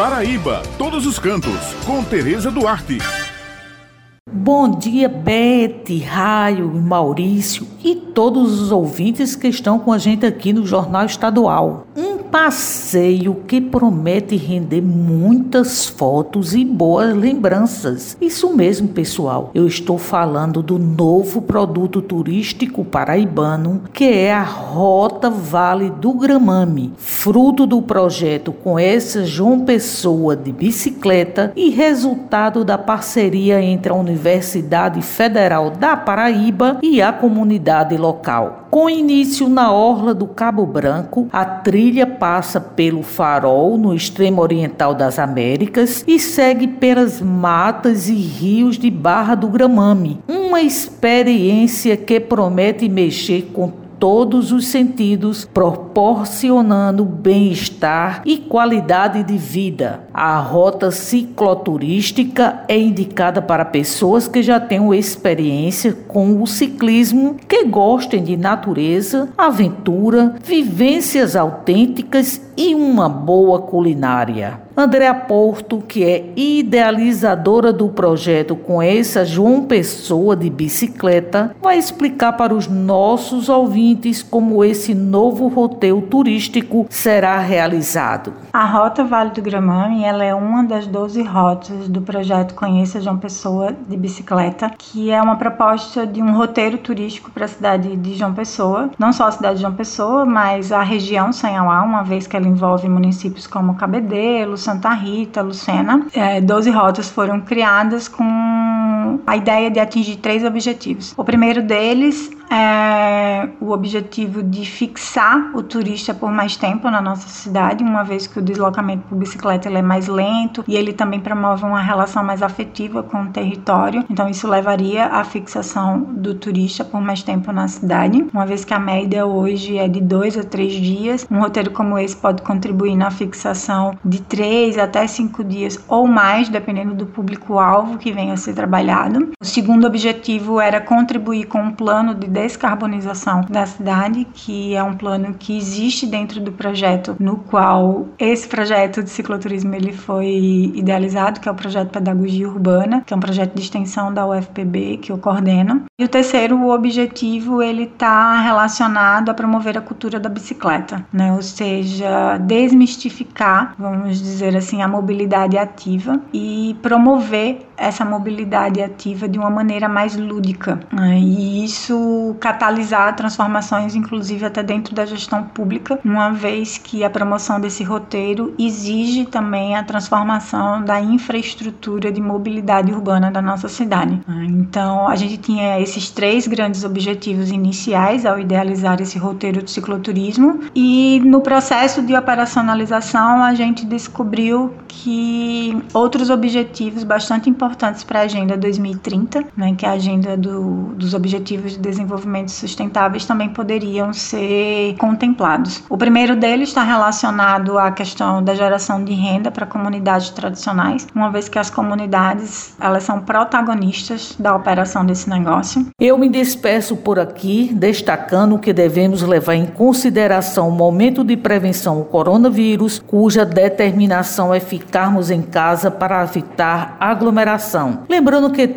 Paraíba, todos os cantos, com Tereza Duarte. Bom dia, Bete, Raio, Maurício e todos os ouvintes que estão com a gente aqui no Jornal Estadual. Um passeio que promete render muitas fotos e boas lembranças. Isso mesmo, pessoal. Eu estou falando do novo produto turístico paraibano, que é a Rota Vale do Gramame, fruto do projeto com essa João Pessoa de bicicleta e resultado da parceria entre a Universidade Federal da Paraíba e a comunidade local. Com início na orla do Cabo Branco, a trilha passa pelo Farol, no extremo oriental das Américas, e segue pelas matas e rios de Barra do Gramame. Uma experiência que promete mexer com todos os sentidos, proporcionando bem-estar e qualidade de vida. A rota cicloturística é indicada para pessoas que já tenham experiência com o ciclismo, que gostem de natureza, aventura, vivências autênticas e uma boa culinária. Andréa Porto, que é idealizadora do projeto com essa João Pessoa de bicicleta, vai explicar para os nossos ouvintes como esse novo roteiro turístico será realizado. A Rota Vale do Gramame ela é uma das 12 rotas do projeto Conheça João Pessoa de bicicleta, que é uma proposta de um roteiro turístico para a cidade de João Pessoa, não só a cidade de João Pessoa, mas a região Sanhauá, uma vez que ela envolve municípios como Cabedelo, Santa Rita, Lucena. É, 12 rotas foram criadas com a ideia de atingir três objetivos. O primeiro deles é o objetivo de fixar o turista por mais tempo na nossa cidade, uma vez que o deslocamento por bicicleta ele é mais lento e ele também promove uma relação mais afetiva com o território. Então isso levaria à fixação do turista por mais tempo na cidade, uma vez que a média hoje é de dois a três dias. Um roteiro como esse pode contribuir na fixação de três até cinco dias ou mais, dependendo do público-alvo que venha a ser trabalhado. O segundo objetivo era contribuir com um plano de descarbonização da cidade, que é um plano que existe dentro do projeto, no qual esse projeto de cicloturismo ele foi idealizado, que é o projeto Pedagogia Urbana, que é um projeto de extensão da UFPB que eu coordeno. E o terceiro objetivo ele está relacionado a promover a cultura da bicicleta, né? Ou seja, desmistificar, vamos dizer assim, a mobilidade ativa e promover essa mobilidade ativa de uma maneira mais lúdica. Né? E isso catalisar transformações, inclusive até dentro da gestão pública, uma vez que a promoção desse roteiro exige também a transformação da infraestrutura de mobilidade urbana da nossa cidade. Né? Então, a gente tinha esses três grandes objetivos iniciais ao idealizar esse roteiro de cicloturismo e no processo de operacionalização a gente descobriu que outros objetivos bastante importantes para a Agenda 2030, né, que a agenda do, dos Objetivos de Desenvolvimento Sustentáveis, também poderiam ser contemplados. O primeiro deles está relacionado à questão da geração de renda para comunidades tradicionais, uma vez que as comunidades elas são protagonistas da operação desse negócio. Eu me despeço por aqui, destacando que devemos levar em consideração o momento de prevenção ao coronavírus, cuja determinação é ficarmos em casa para evitar aglomeração Lembrando que